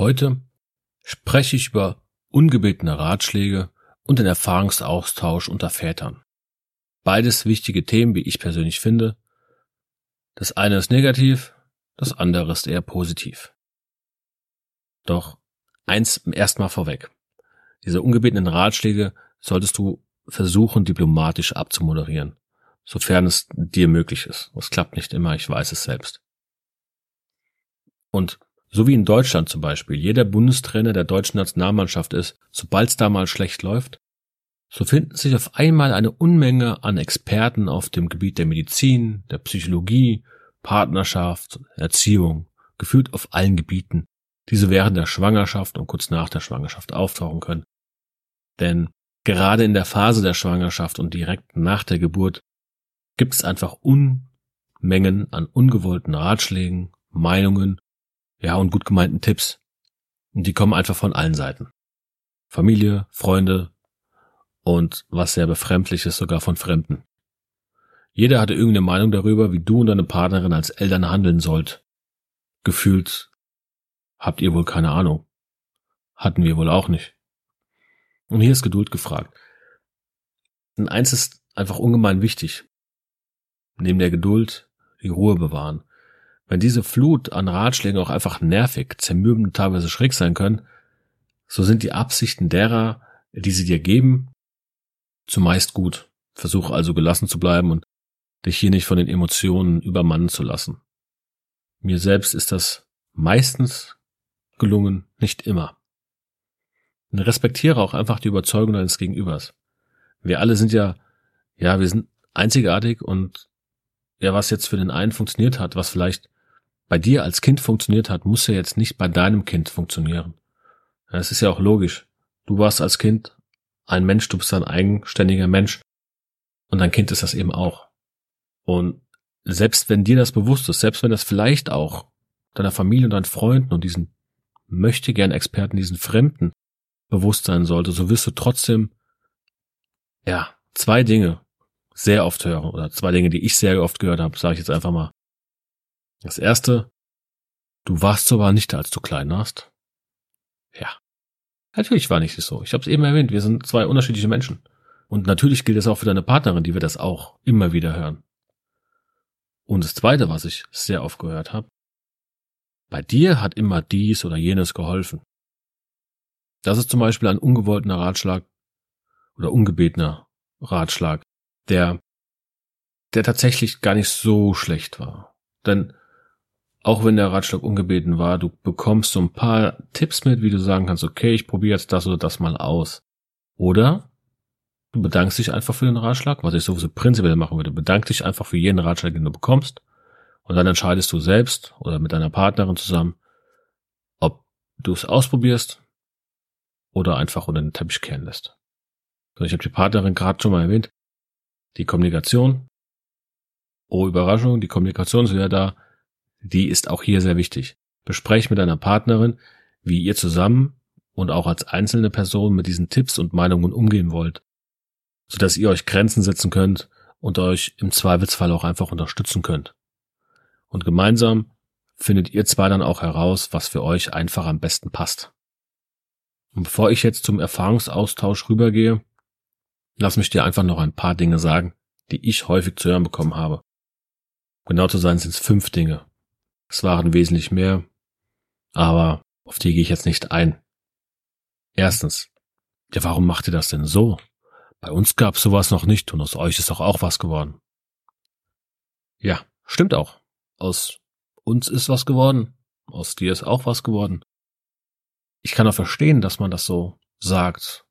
Heute spreche ich über ungebetene Ratschläge und den Erfahrungsaustausch unter Vätern. Beides wichtige Themen, wie ich persönlich finde. Das eine ist negativ, das andere ist eher positiv. Doch eins erstmal vorweg. Diese ungebetenen Ratschläge solltest du versuchen, diplomatisch abzumoderieren, sofern es dir möglich ist. Das klappt nicht immer, ich weiß es selbst. Und so wie in Deutschland zum Beispiel jeder Bundestrainer der deutschen Nationalmannschaft ist, sobald es da mal schlecht läuft, so finden sich auf einmal eine Unmenge an Experten auf dem Gebiet der Medizin, der Psychologie, Partnerschaft, Erziehung, gefühlt auf allen Gebieten, die so während der Schwangerschaft und kurz nach der Schwangerschaft auftauchen können. Denn gerade in der Phase der Schwangerschaft und direkt nach der Geburt gibt es einfach Unmengen an ungewollten Ratschlägen, Meinungen ja, und gut gemeinten Tipps. Und die kommen einfach von allen Seiten. Familie, Freunde und was sehr befremdliches sogar von Fremden. Jeder hatte irgendeine Meinung darüber, wie du und deine Partnerin als Eltern handeln sollt. Gefühlt habt ihr wohl keine Ahnung. Hatten wir wohl auch nicht. Und hier ist Geduld gefragt. Denn eins ist einfach ungemein wichtig. Neben der Geduld die Ruhe bewahren. Wenn diese Flut an Ratschlägen auch einfach nervig, zermürbend, teilweise schräg sein können, so sind die Absichten derer, die sie dir geben, zumeist gut. Versuch also gelassen zu bleiben und dich hier nicht von den Emotionen übermannen zu lassen. Mir selbst ist das meistens gelungen, nicht immer. Und respektiere auch einfach die Überzeugung deines Gegenübers. Wir alle sind ja, ja, wir sind einzigartig und ja, was jetzt für den einen funktioniert hat, was vielleicht bei dir als Kind funktioniert hat, muss ja jetzt nicht bei deinem Kind funktionieren. Das ist ja auch logisch. Du warst als Kind ein Mensch, du bist ein eigenständiger Mensch und dein Kind ist das eben auch. Und selbst wenn dir das bewusst ist, selbst wenn das vielleicht auch deiner Familie und deinen Freunden und diesen möchte gern Experten, diesen Fremden bewusst sein sollte, so wirst du trotzdem, ja, zwei Dinge sehr oft hören oder zwei Dinge, die ich sehr oft gehört habe, sage ich jetzt einfach mal. Das erste, du warst so aber nicht, als du klein warst. Ja. Natürlich war nicht so. Ich habe es eben erwähnt, wir sind zwei unterschiedliche Menschen. Und natürlich gilt es auch für deine Partnerin, die wir das auch immer wieder hören. Und das zweite, was ich sehr oft gehört habe, bei dir hat immer dies oder jenes geholfen. Das ist zum Beispiel ein ungewollter Ratschlag oder ungebetener Ratschlag, der, der tatsächlich gar nicht so schlecht war. Denn auch wenn der Ratschlag ungebeten war, du bekommst so ein paar Tipps mit, wie du sagen kannst, okay, ich probiere jetzt das oder das mal aus. Oder du bedankst dich einfach für den Ratschlag, was ich sowieso prinzipiell machen würde. Bedank dich einfach für jeden Ratschlag, den du bekommst. Und dann entscheidest du selbst oder mit deiner Partnerin zusammen, ob du es ausprobierst oder einfach unter den Teppich kehren lässt. So, ich habe die Partnerin gerade schon mal erwähnt. Die Kommunikation. Oh, Überraschung, die Kommunikation ist wieder da die ist auch hier sehr wichtig. Besprech mit deiner Partnerin, wie ihr zusammen und auch als einzelne Person mit diesen Tipps und Meinungen umgehen wollt, sodass ihr euch Grenzen setzen könnt und euch im Zweifelsfall auch einfach unterstützen könnt. Und gemeinsam findet ihr zwei dann auch heraus, was für euch einfach am besten passt. Und bevor ich jetzt zum Erfahrungsaustausch rübergehe, lass mich dir einfach noch ein paar Dinge sagen, die ich häufig zu hören bekommen habe. Genau zu sein sind es fünf Dinge, es waren wesentlich mehr, aber auf die gehe ich jetzt nicht ein. Erstens, Ja, warum macht ihr das denn so? Bei uns gab's sowas noch nicht und aus euch ist doch auch was geworden. Ja, stimmt auch. Aus uns ist was geworden. Aus dir ist auch was geworden. Ich kann auch verstehen, dass man das so sagt.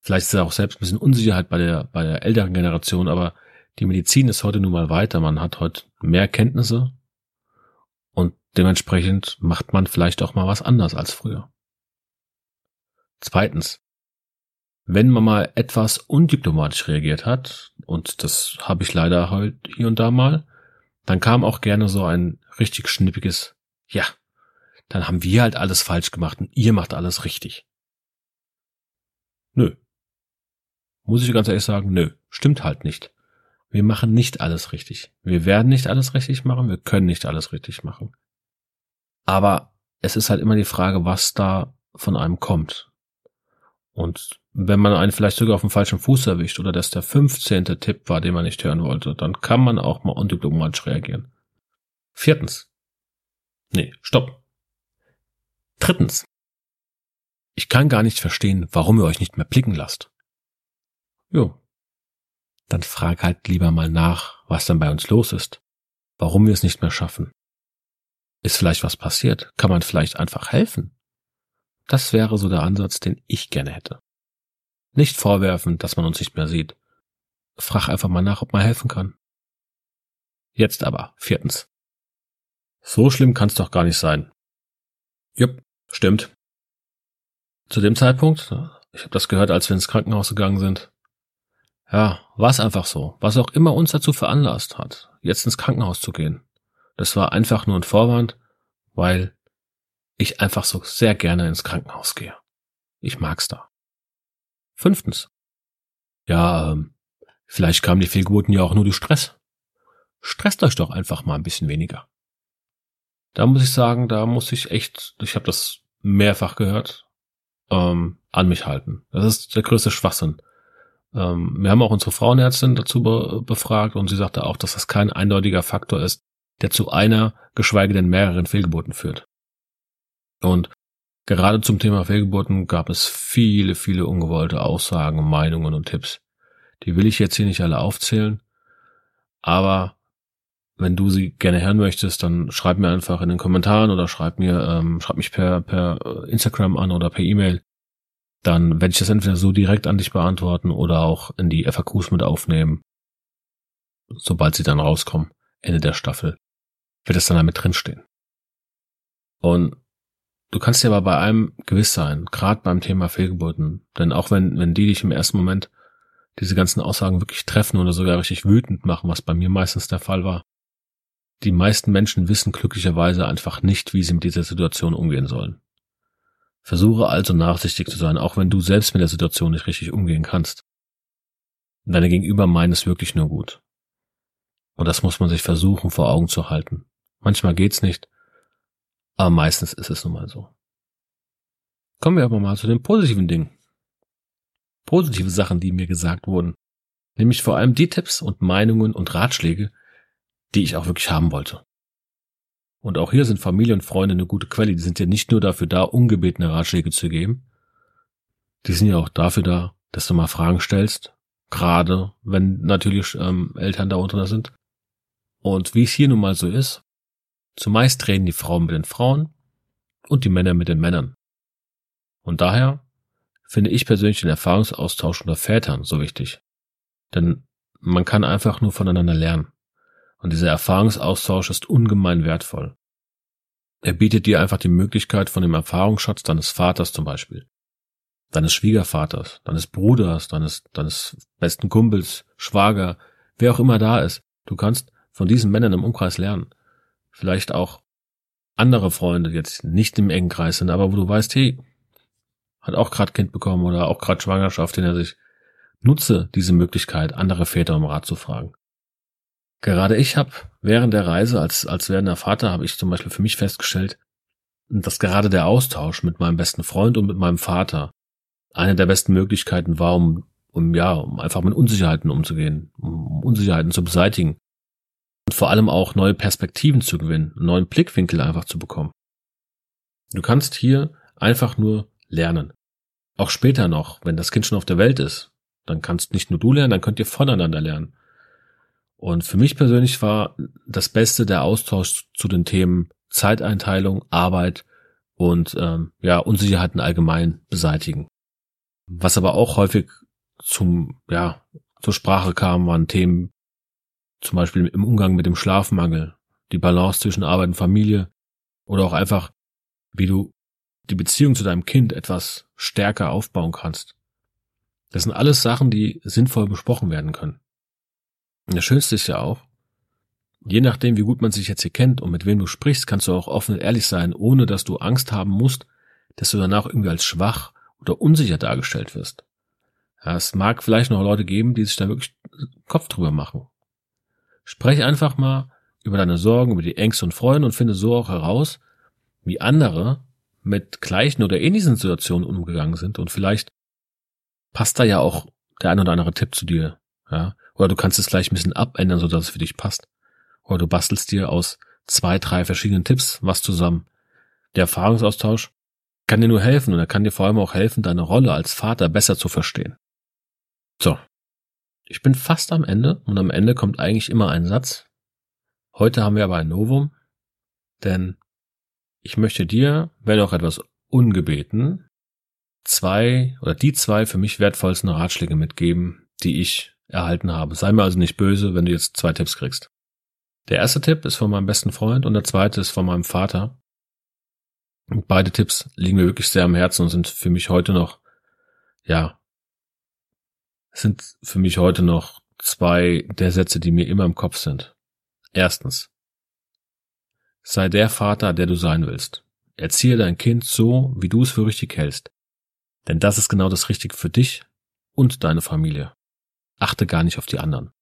Vielleicht ist ja auch selbst ein bisschen Unsicherheit bei der, bei der älteren Generation, aber die Medizin ist heute nun mal weiter. Man hat heute mehr Kenntnisse dementsprechend macht man vielleicht auch mal was anders als früher. Zweitens, wenn man mal etwas undiplomatisch reagiert hat, und das habe ich leider heute hier und da mal, dann kam auch gerne so ein richtig schnippiges Ja, dann haben wir halt alles falsch gemacht und ihr macht alles richtig. Nö. Muss ich ganz ehrlich sagen, nö, stimmt halt nicht. Wir machen nicht alles richtig. Wir werden nicht alles richtig machen, wir können nicht alles richtig machen. Aber es ist halt immer die Frage, was da von einem kommt. Und wenn man einen vielleicht sogar auf dem falschen Fuß erwischt oder das der 15. Tipp war, den man nicht hören wollte, dann kann man auch mal undiplomatisch reagieren. Viertens. Nee, stopp. Drittens. Ich kann gar nicht verstehen, warum ihr euch nicht mehr blicken lasst. Jo. Dann frag halt lieber mal nach, was dann bei uns los ist. Warum wir es nicht mehr schaffen. Ist vielleicht was passiert? Kann man vielleicht einfach helfen? Das wäre so der Ansatz, den ich gerne hätte. Nicht vorwerfen, dass man uns nicht mehr sieht. Frag einfach mal nach, ob man helfen kann. Jetzt aber, viertens. So schlimm kann's doch gar nicht sein. Jupp, stimmt. Zu dem Zeitpunkt, ich habe das gehört, als wir ins Krankenhaus gegangen sind. Ja, war es einfach so. Was auch immer uns dazu veranlasst hat, jetzt ins Krankenhaus zu gehen. Das war einfach nur ein Vorwand, weil ich einfach so sehr gerne ins Krankenhaus gehe. Ich mag's da. Fünftens. Ja, ähm, vielleicht kamen die Fehlgeburten ja auch nur durch Stress. Stresst euch doch einfach mal ein bisschen weniger. Da muss ich sagen, da muss ich echt, ich habe das mehrfach gehört, ähm, an mich halten. Das ist der größte Schwachsinn. Ähm, wir haben auch unsere Frauenärztin dazu be befragt und sie sagte auch, dass das kein eindeutiger Faktor ist, der zu einer, geschweige denn mehreren Fehlgeburten führt. Und gerade zum Thema Fehlgeburten gab es viele, viele ungewollte Aussagen, Meinungen und Tipps. Die will ich jetzt hier nicht alle aufzählen, aber wenn du sie gerne hören möchtest, dann schreib mir einfach in den Kommentaren oder schreib mir, ähm, schreib mich per, per Instagram an oder per E-Mail. Dann werde ich das entweder so direkt an dich beantworten oder auch in die FAQs mit aufnehmen. Sobald sie dann rauskommen, Ende der Staffel, wird es dann damit drinstehen. Und du kannst dir aber bei einem gewiss sein, gerade beim Thema Fehlgeburten. Denn auch wenn, wenn die dich im ersten Moment diese ganzen Aussagen wirklich treffen oder sogar richtig wütend machen, was bei mir meistens der Fall war, die meisten Menschen wissen glücklicherweise einfach nicht, wie sie mit dieser Situation umgehen sollen. Versuche also nachsichtig zu sein, auch wenn du selbst mit der Situation nicht richtig umgehen kannst. Deine Gegenüber meinen es wirklich nur gut. Und das muss man sich versuchen vor Augen zu halten. Manchmal geht's nicht, aber meistens ist es nun mal so. Kommen wir aber mal zu den positiven Dingen. Positive Sachen, die mir gesagt wurden. Nämlich vor allem die Tipps und Meinungen und Ratschläge, die ich auch wirklich haben wollte. Und auch hier sind Familie und Freunde eine gute Quelle. Die sind ja nicht nur dafür da, ungebetene Ratschläge zu geben. Die sind ja auch dafür da, dass du mal Fragen stellst. Gerade wenn natürlich ähm, Eltern da unter sind. Und wie es hier nun mal so ist, zumeist reden die Frauen mit den Frauen und die Männer mit den Männern. Und daher finde ich persönlich den Erfahrungsaustausch unter Vätern so wichtig. Denn man kann einfach nur voneinander lernen. Und dieser Erfahrungsaustausch ist ungemein wertvoll. Er bietet dir einfach die Möglichkeit von dem Erfahrungsschatz deines Vaters zum Beispiel, deines Schwiegervaters, deines Bruders, deines, deines besten Kumpels, Schwager, wer auch immer da ist. Du kannst von diesen Männern im Umkreis lernen. Vielleicht auch andere Freunde, jetzt nicht im engen Kreis sind, aber wo du weißt, hey, hat auch gerade Kind bekommen oder auch gerade Schwangerschaft, in der sich nutze diese Möglichkeit, andere Väter um Rat zu fragen. Gerade ich habe während der Reise als, als werdender Vater habe ich zum Beispiel für mich festgestellt, dass gerade der Austausch mit meinem besten Freund und mit meinem Vater eine der besten Möglichkeiten war, um, um ja, um einfach mit Unsicherheiten umzugehen, um Unsicherheiten zu beseitigen und vor allem auch neue Perspektiven zu gewinnen, einen neuen Blickwinkel einfach zu bekommen. Du kannst hier einfach nur lernen. Auch später noch, wenn das Kind schon auf der Welt ist, dann kannst nicht nur du lernen, dann könnt ihr voneinander lernen. Und für mich persönlich war das Beste der Austausch zu den Themen Zeiteinteilung, Arbeit und ähm, ja Unsicherheiten allgemein beseitigen. Was aber auch häufig zum ja zur Sprache kam, waren Themen zum Beispiel im Umgang mit dem Schlafmangel, die Balance zwischen Arbeit und Familie oder auch einfach, wie du die Beziehung zu deinem Kind etwas stärker aufbauen kannst. Das sind alles Sachen, die sinnvoll besprochen werden können. Und das Schönste ist ja auch, je nachdem, wie gut man sich jetzt hier kennt und mit wem du sprichst, kannst du auch offen und ehrlich sein, ohne dass du Angst haben musst, dass du danach irgendwie als schwach oder unsicher dargestellt wirst. Ja, es mag vielleicht noch Leute geben, die sich da wirklich Kopf drüber machen. Sprech einfach mal über deine Sorgen, über die Ängste und Freuden und finde so auch heraus, wie andere mit gleichen oder ähnlichen Situationen umgegangen sind und vielleicht passt da ja auch der ein oder andere Tipp zu dir, ja. Oder du kannst es gleich ein bisschen abändern, sodass es für dich passt. Oder du bastelst dir aus zwei, drei verschiedenen Tipps was zusammen. Der Erfahrungsaustausch kann dir nur helfen und er kann dir vor allem auch helfen, deine Rolle als Vater besser zu verstehen. So. Ich bin fast am Ende und am Ende kommt eigentlich immer ein Satz. Heute haben wir aber ein Novum, denn ich möchte dir, wenn auch etwas ungebeten, zwei oder die zwei für mich wertvollsten Ratschläge mitgeben, die ich erhalten habe. Sei mir also nicht böse, wenn du jetzt zwei Tipps kriegst. Der erste Tipp ist von meinem besten Freund und der zweite ist von meinem Vater. Und beide Tipps liegen mir wirklich sehr am Herzen und sind für mich heute noch, ja, sind für mich heute noch zwei der Sätze, die mir immer im Kopf sind. Erstens. Sei der Vater, der du sein willst. Erziehe dein Kind so, wie du es für richtig hältst. Denn das ist genau das Richtige für dich und deine Familie. Achte gar nicht auf die anderen.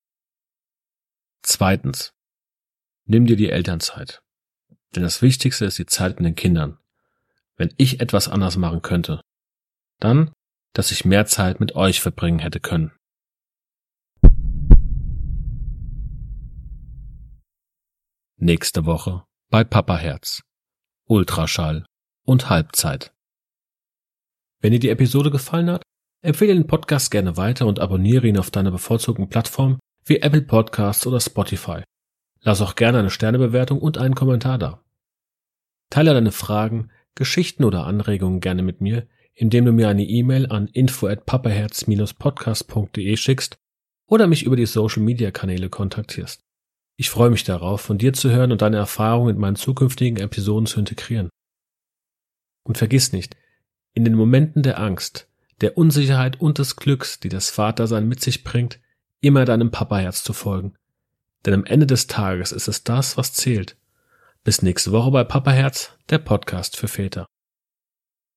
Zweitens. Nimm dir die Elternzeit. Denn das Wichtigste ist die Zeit mit den Kindern. Wenn ich etwas anders machen könnte, dann, dass ich mehr Zeit mit euch verbringen hätte können. Nächste Woche bei Papa Herz. Ultraschall und Halbzeit. Wenn dir die Episode gefallen hat, empfehle den Podcast gerne weiter und abonniere ihn auf deiner bevorzugten Plattform wie Apple Podcasts oder Spotify. Lass auch gerne eine Sternebewertung und einen Kommentar da. Teile deine Fragen, Geschichten oder Anregungen gerne mit mir, indem du mir eine E-Mail an info at papaherz-podcast.de schickst oder mich über die Social Media Kanäle kontaktierst. Ich freue mich darauf, von dir zu hören und deine Erfahrungen in meinen zukünftigen Episoden zu integrieren. Und vergiss nicht, in den Momenten der Angst, der Unsicherheit und des Glücks, die das Vatersein mit sich bringt, immer deinem Papaherz zu folgen. Denn am Ende des Tages ist es das, was zählt. Bis nächste Woche bei Papaherz, der Podcast für Väter.